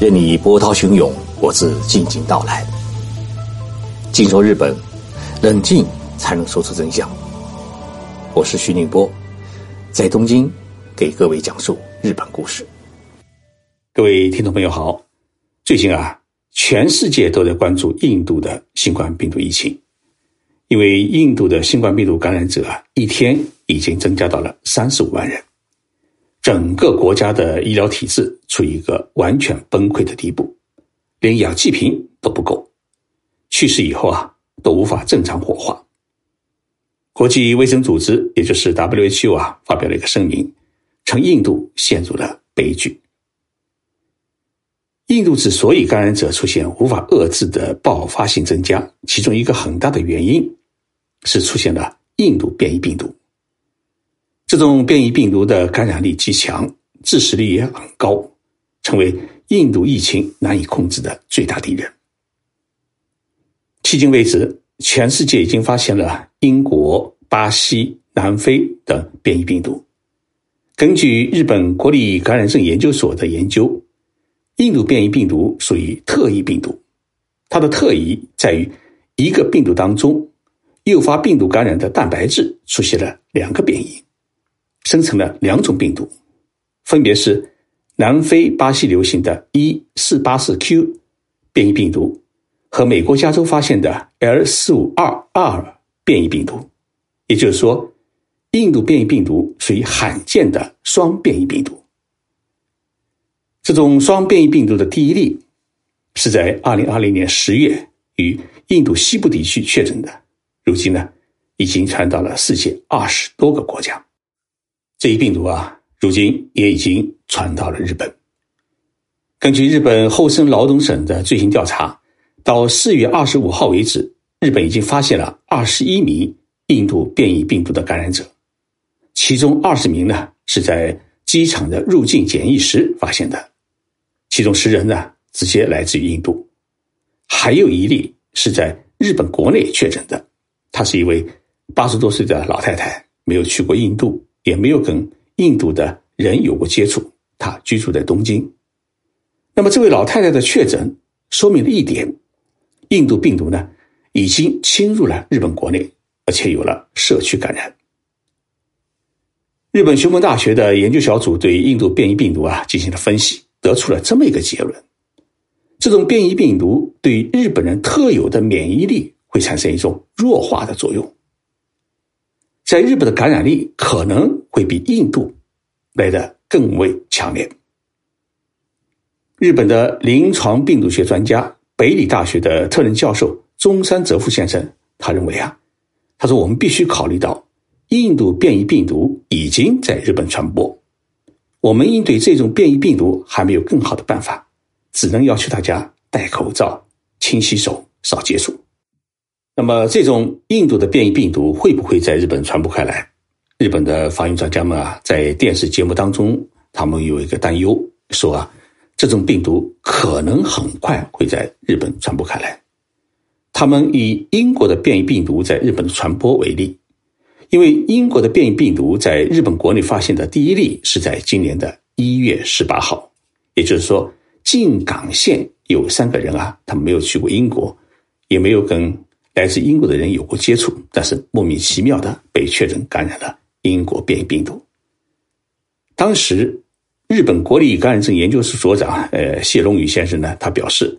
任你波涛汹涌，我自静静到来。静说日本，冷静才能说出真相。我是徐宁波，在东京给各位讲述日本故事。各位听众朋友好，最近啊，全世界都在关注印度的新冠病毒疫情，因为印度的新冠病毒感染者啊，一天已经增加到了三十五万人。整个国家的医疗体制处于一个完全崩溃的地步，连氧气瓶都不够，去世以后啊都无法正常火化。国际卫生组织，也就是 WHO 啊，发表了一个声明，称印度陷入了悲剧。印度之所以感染者出现无法遏制的爆发性增加，其中一个很大的原因是出现了印度变异病毒。这种变异病毒的感染力极强，致死率也很高，成为印度疫情难以控制的最大敌人。迄今为止，全世界已经发现了英国、巴西、南非等变异病毒。根据日本国立感染症研究所的研究，印度变异病毒属于特异病毒，它的特异在于一个病毒当中诱发病毒感染的蛋白质出现了两个变异。生成了两种病毒，分别是南非、巴西流行的 E484Q 变异病毒和美国加州发现的 L452R 变异病毒。也就是说，印度变异病毒属于罕见的双变异病毒。这种双变异病毒的第一例是在2020年10月于印度西部地区确诊的，如今呢，已经传到了世界二十多个国家。这一病毒啊，如今也已经传到了日本。根据日本厚生劳动省的最新调查，到四月二十五号为止，日本已经发现了二十一名印度变异病毒的感染者，其中二十名呢是在机场的入境检疫时发现的，其中十人呢直接来自于印度，还有一例是在日本国内确诊的，她是一位八十多岁的老太太，没有去过印度。也没有跟印度的人有过接触，他居住在东京。那么，这位老太太的确诊说明了一点：印度病毒呢已经侵入了日本国内，而且有了社区感染。日本熊本大学的研究小组对印度变异病毒啊进行了分析，得出了这么一个结论：这种变异病毒对日本人特有的免疫力会产生一种弱化的作用。在日本的感染力可能会比印度来的更为强烈。日本的临床病毒学专家、北理大学的特任教授中山哲夫先生，他认为啊，他说我们必须考虑到印度变异病毒已经在日本传播，我们应对这种变异病毒还没有更好的办法，只能要求大家戴口罩、勤洗手、少接触。那么，这种印度的变异病毒会不会在日本传播开来？日本的防疫专家们啊，在电视节目当中，他们有一个担忧，说啊，这种病毒可能很快会在日本传播开来。他们以英国的变异病毒在日本的传播为例，因为英国的变异病毒在日本国内发现的第一例是在今年的一月十八号，也就是说，进港县有三个人啊，他们没有去过英国，也没有跟。来自英国的人有过接触，但是莫名其妙的被确诊感染了英国变异病毒。当时，日本国立感染症研究所所长呃谢龙宇先生呢，他表示，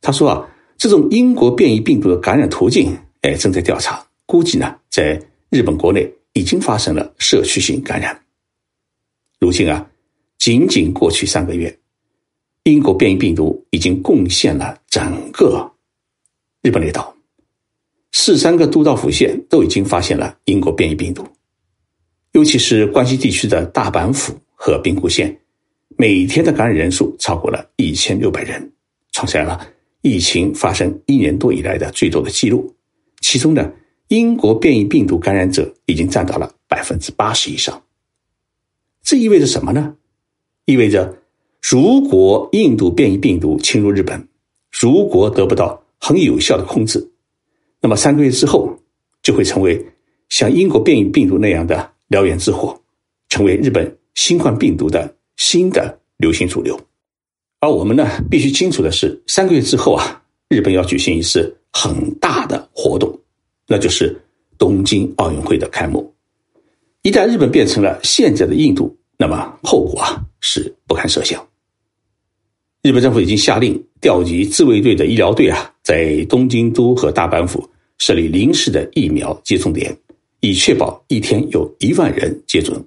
他说啊，这种英国变异病毒的感染途径，哎，正在调查，估计呢，在日本国内已经发生了社区性感染。如今啊，仅仅过去三个月，英国变异病毒已经贡献了整个日本列岛。四三个都道府县都已经发现了英国变异病毒，尤其是关西地区的大阪府和兵库县，每天的感染人数超过了一千六百人，创下了疫情发生一年多以来的最多的记录。其中呢，英国变异病毒感染者已经占到了百分之八十以上。这意味着什么呢？意味着，如果印度变异病毒侵入日本，如果得不到很有效的控制，那么三个月之后，就会成为像英国变异病毒那样的燎原之火，成为日本新冠病毒的新的流行主流。而我们呢，必须清楚的是，三个月之后啊，日本要举行一次很大的活动，那就是东京奥运会的开幕。一旦日本变成了现在的印度，那么后果啊是不堪设想。日本政府已经下令调集自卫队的医疗队啊，在东京都和大阪府设立临时的疫苗接种点，以确保一天有一万人接种。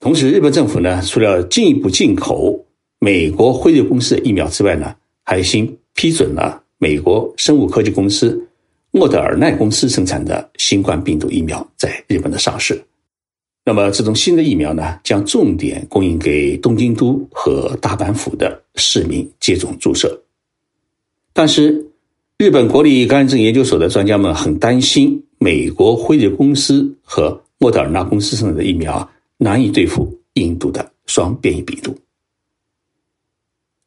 同时，日本政府呢，除了进一步进口美国辉瑞公司的疫苗之外呢，还新批准了美国生物科技公司莫德尔奈公司生产的新冠病毒疫苗在日本的上市。那么，这种新的疫苗呢，将重点供应给东京都和大阪府的市民接种注射。但是，日本国立感染症研究所的专家们很担心，美国辉瑞公司和莫德尔纳公司生产的疫苗难以对付印度的双变异病毒。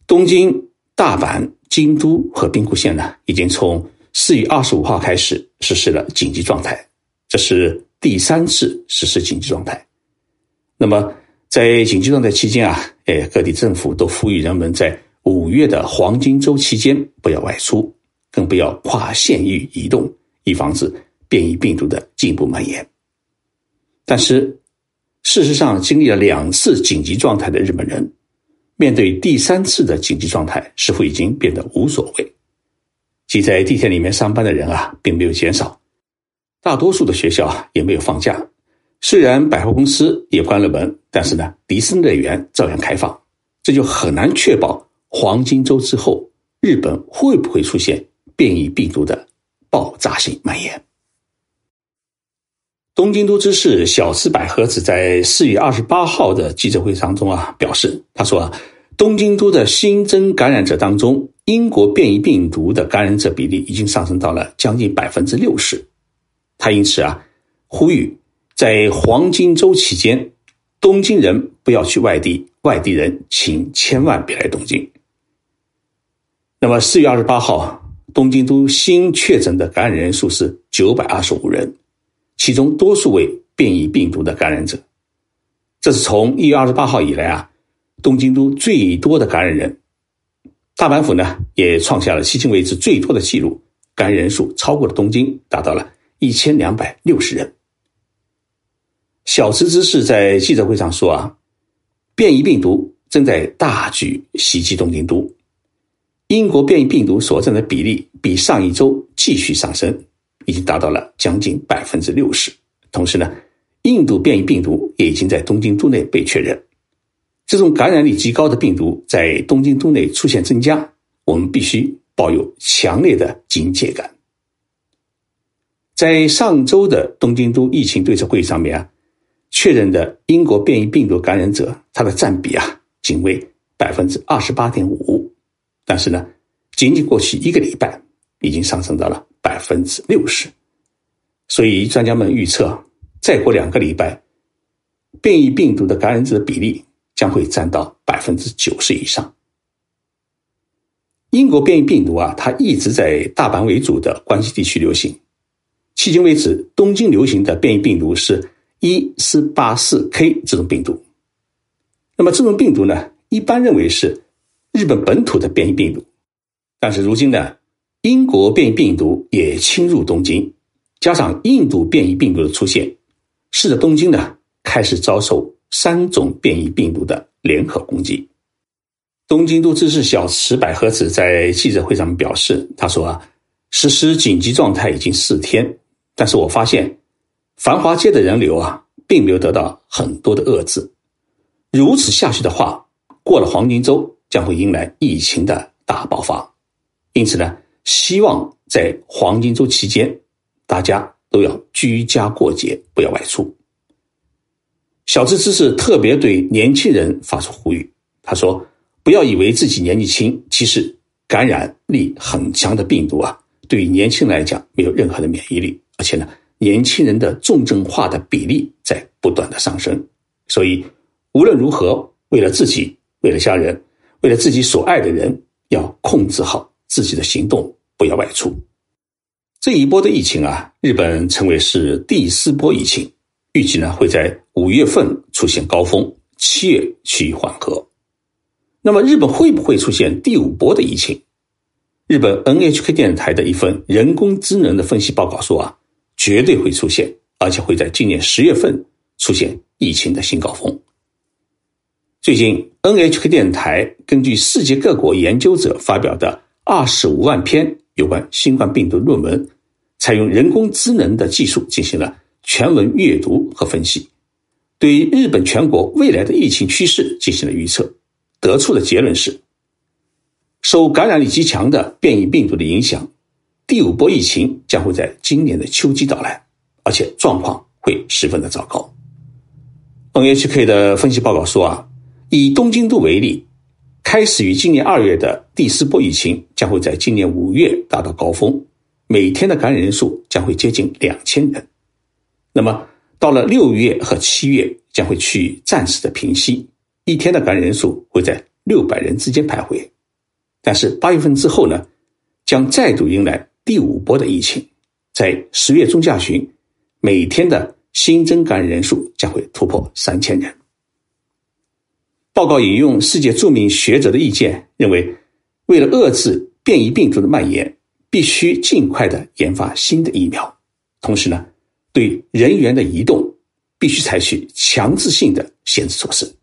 东京、大阪、京都和兵库县呢，已经从四月二十五号开始实施了紧急状态，这是。第三次实施紧急状态，那么在紧急状态期间啊，哎，各地政府都呼吁人们在五月的黄金周期间不要外出，更不要跨县域移动，以防止变异病毒的进一步蔓延。但是，事实上，经历了两次紧急状态的日本人，面对第三次的紧急状态，似乎已经变得无所谓。即在地铁里面上班的人啊，并没有减少。大多数的学校啊也没有放假，虽然百货公司也关了门，但是呢，迪士尼乐园照样开放。这就很难确保黄金周之后日本会不会出现变异病毒的爆炸性蔓延。东京都知事小池百合子在四月二十八号的记者会当中啊表示，他说啊，东京都的新增感染者当中，英国变异病毒的感染者比例已经上升到了将近百分之六十。他因此啊，呼吁在黄金周期间，东京人不要去外地，外地人请千万别来东京。那么四月二十八号，东京都新确诊的感染人数是九百二十五人，其中多数为变异病毒的感染者。这是从一月二十八号以来啊，东京都最多的感染人。大阪府呢，也创下了迄今为止最多的记录，感染人数超过了东京，达到了。一千两百六十人。小池知事在记者会上说：“啊，变异病毒正在大举袭击东京都。英国变异病毒所占的比例比上一周继续上升，已经达到了将近百分之六十。同时呢，印度变异病毒也已经在东京都内被确认。这种感染力极高的病毒在东京都内出现增加，我们必须抱有强烈的警戒感。”在上周的东京都疫情对策会议上面啊，确认的英国变异病毒感染者，它的占比啊仅为百分之二十八点五，但是呢，仅仅过去一个礼拜，已经上升到了百分之六十。所以专家们预测，再过两个礼拜，变异病毒的感染者比例将会占到百分之九十以上。英国变异病毒啊，它一直在大阪为主的关西地区流行。迄今为止，东京流行的变异病毒是一四八四 K 这种病毒。那么这种病毒呢，一般认为是日本本土的变异病毒。但是如今呢，英国变异病毒也侵入东京，加上印度变异病毒的出现，使得东京呢开始遭受三种变异病毒的联合攻击。东京都知事小池百合子在记者会上表示：“他说啊，实施紧急状态已经四天。”但是我发现，繁华街的人流啊，并没有得到很多的遏制。如此下去的话，过了黄金周将会迎来疫情的大爆发。因此呢，希望在黄金周期间，大家都要居家过节，不要外出。小智知识特别对年轻人发出呼吁，他说：“不要以为自己年纪轻，其实感染力很强的病毒啊，对于年轻人来讲没有任何的免疫力。”而且呢，年轻人的重症化的比例在不断的上升，所以无论如何，为了自己，为了家人，为了自己所爱的人，要控制好自己的行动，不要外出。这一波的疫情啊，日本称为是第四波疫情，预计呢会在五月份出现高峰，七月趋于缓和。那么日本会不会出现第五波的疫情？日本 NHK 电视台的一份人工智能的分析报告说啊，绝对会出现，而且会在今年十月份出现疫情的新高峰。最近，NHK 电台根据世界各国研究者发表的二十五万篇有关新冠病毒论文，采用人工智能的技术进行了全文阅读和分析，对于日本全国未来的疫情趋势进行了预测。得出的结论是，受感染力极强的变异病毒的影响，第五波疫情将会在今年的秋季到来，而且状况会十分的糟糕。NHK 的分析报告说啊，以东京都为例，开始于今年二月的第四波疫情将会在今年五月达到高峰，每天的感染人数将会接近两千人。那么到了六月和七月将会趋于暂时的平息。一天的感染人数会在六百人之间徘徊，但是八月份之后呢，将再度迎来第五波的疫情，在十月中下旬，每天的新增感染人数将会突破三千人。报告引用世界著名学者的意见，认为，为了遏制变异病毒的蔓延，必须尽快的研发新的疫苗，同时呢，对人员的移动必须采取强制性的限制措施。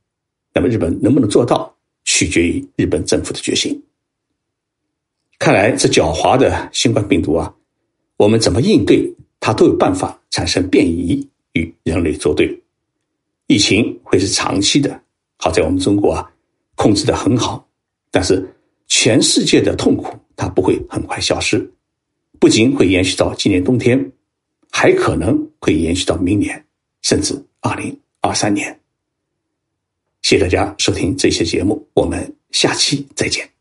那么日本能不能做到，取决于日本政府的决心。看来这狡猾的新冠病毒啊，我们怎么应对它都有办法产生变异与人类作对。疫情会是长期的，好在我们中国啊控制的很好，但是全世界的痛苦它不会很快消失，不仅会延续到今年冬天，还可能会延续到明年，甚至二零二三年。谢谢大家收听这期节目，我们下期再见。